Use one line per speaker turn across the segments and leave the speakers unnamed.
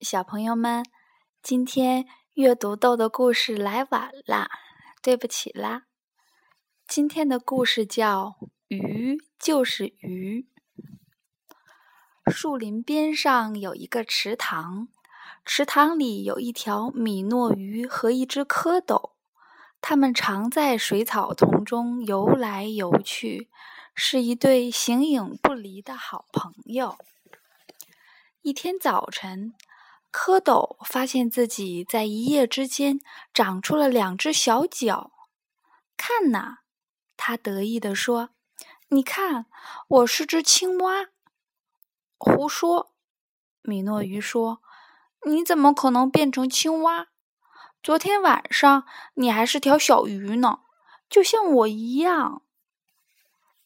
小朋友们，今天阅读豆的故事来晚了，对不起啦。今天的故事叫《鱼就是鱼》。树林边上有一个池塘，池塘里有一条米诺鱼和一只蝌蚪，它们常在水草丛中游来游去，是一对形影不离的好朋友。一天早晨。蝌蚪发现自己在一夜之间长出了两只小脚，看呐，他得意地说：“你看，我是只青蛙。”胡说！米诺鱼说：“你怎么可能变成青蛙？昨天晚上你还是条小鱼呢，就像我一样。”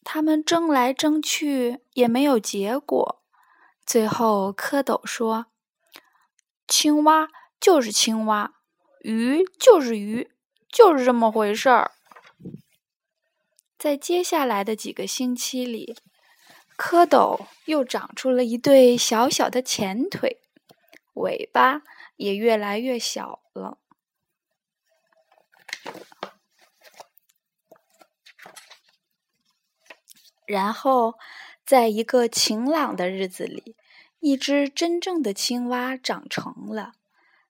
他们争来争去也没有结果，最后蝌蚪说。青蛙就是青蛙，鱼就是鱼，就是这么回事儿。在接下来的几个星期里，蝌蚪又长出了一对小小的前腿，尾巴也越来越小了。然后，在一个晴朗的日子里。一只真正的青蛙长成了，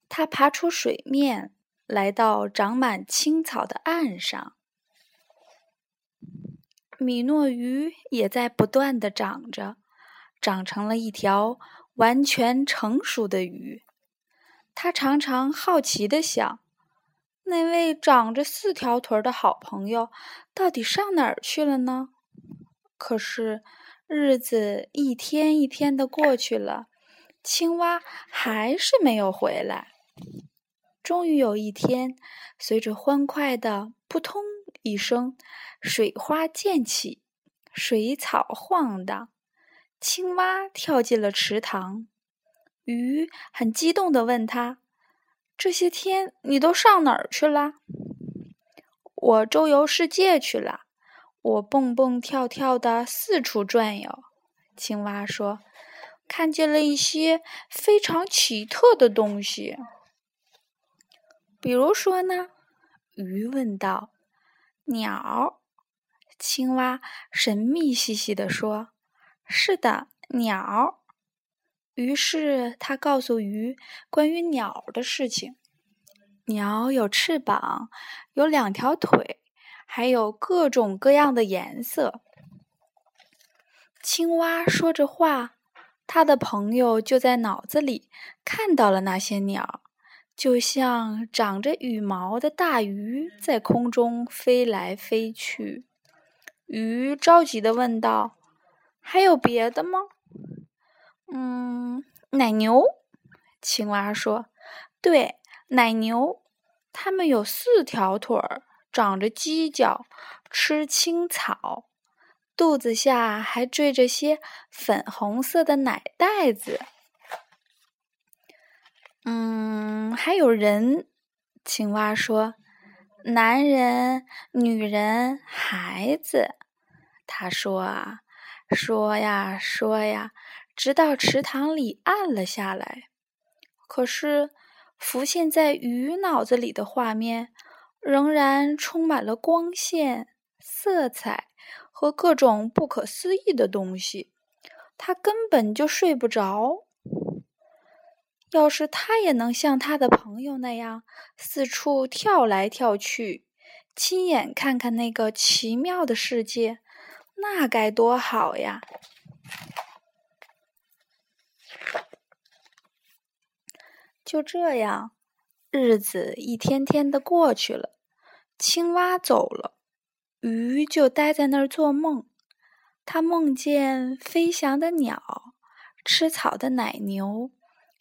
它爬出水面，来到长满青草的岸上。米诺鱼也在不断的长着，长成了一条完全成熟的鱼。它常常好奇的想：那位长着四条腿的好朋友到底上哪儿去了呢？可是。日子一天一天的过去了，青蛙还是没有回来。终于有一天，随着欢快的“扑通”一声，水花溅起，水草晃荡，青蛙跳进了池塘。鱼很激动地问他：“这些天你都上哪儿去了？”“我周游世界去了。”我蹦蹦跳跳的四处转悠，青蛙说：“看见了一些非常奇特的东西。”比如说呢？鱼问道。“鸟。”青蛙神秘兮兮地说：“是的，鸟。”于是他告诉鱼关于鸟的事情：鸟有翅膀，有两条腿。还有各种各样的颜色。青蛙说着话，他的朋友就在脑子里看到了那些鸟，就像长着羽毛的大鱼在空中飞来飞去。鱼着急的问道：“还有别的吗？”“嗯，奶牛。”青蛙说，“对，奶牛，它们有四条腿儿。”长着犄角，吃青草，肚子下还缀着些粉红色的奶袋子。嗯，还有人。青蛙说：“男人、女人、孩子。”他说啊，说呀，说呀，直到池塘里暗了下来。可是，浮现在鱼脑子里的画面。仍然充满了光线、色彩和各种不可思议的东西，他根本就睡不着。要是他也能像他的朋友那样四处跳来跳去，亲眼看看那个奇妙的世界，那该多好呀！就这样。日子一天天的过去了，青蛙走了，鱼就待在那儿做梦。他梦见飞翔的鸟、吃草的奶牛，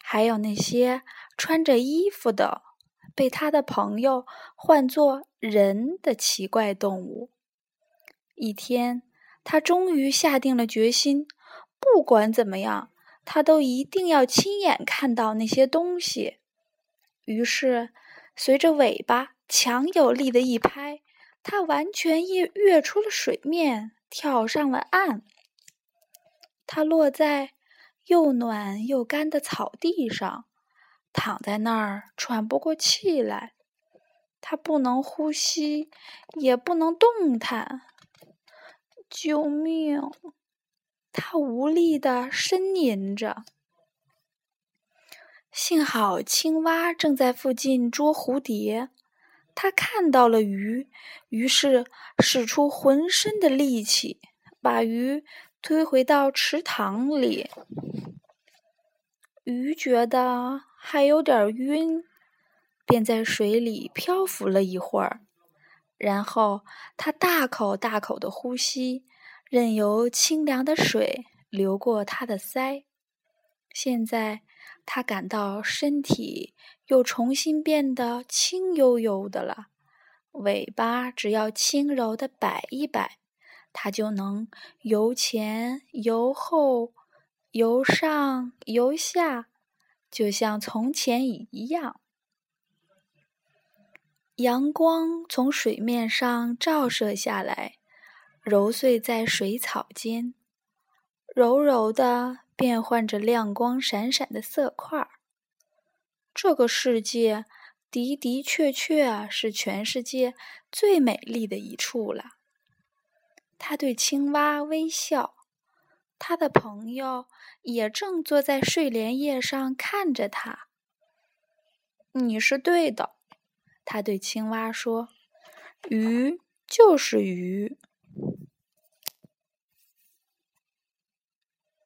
还有那些穿着衣服的、被他的朋友唤作人的奇怪动物。一天，他终于下定了决心，不管怎么样，他都一定要亲眼看到那些东西。于是，随着尾巴强有力的一拍，它完全跃跃出了水面，跳上了岸。它落在又暖又干的草地上，躺在那儿喘不过气来。它不能呼吸，也不能动弹。救命！它无力地呻吟着。幸好青蛙正在附近捉蝴蝶，它看到了鱼，于是使出浑身的力气，把鱼推回到池塘里。鱼觉得还有点晕，便在水里漂浮了一会儿，然后它大口大口的呼吸，任由清凉的水流过它的腮。现在。他感到身体又重新变得轻悠悠的了，尾巴只要轻柔的摆一摆，它就能由前由后、由上由下，就像从前一样。阳光从水面上照射下来，揉碎在水草间，柔柔的。变换着亮光闪闪的色块。这个世界的的确确是全世界最美丽的一处了。他对青蛙微笑，他的朋友也正坐在睡莲叶上看着他。你是对的，他对青蛙说：“鱼就是鱼。”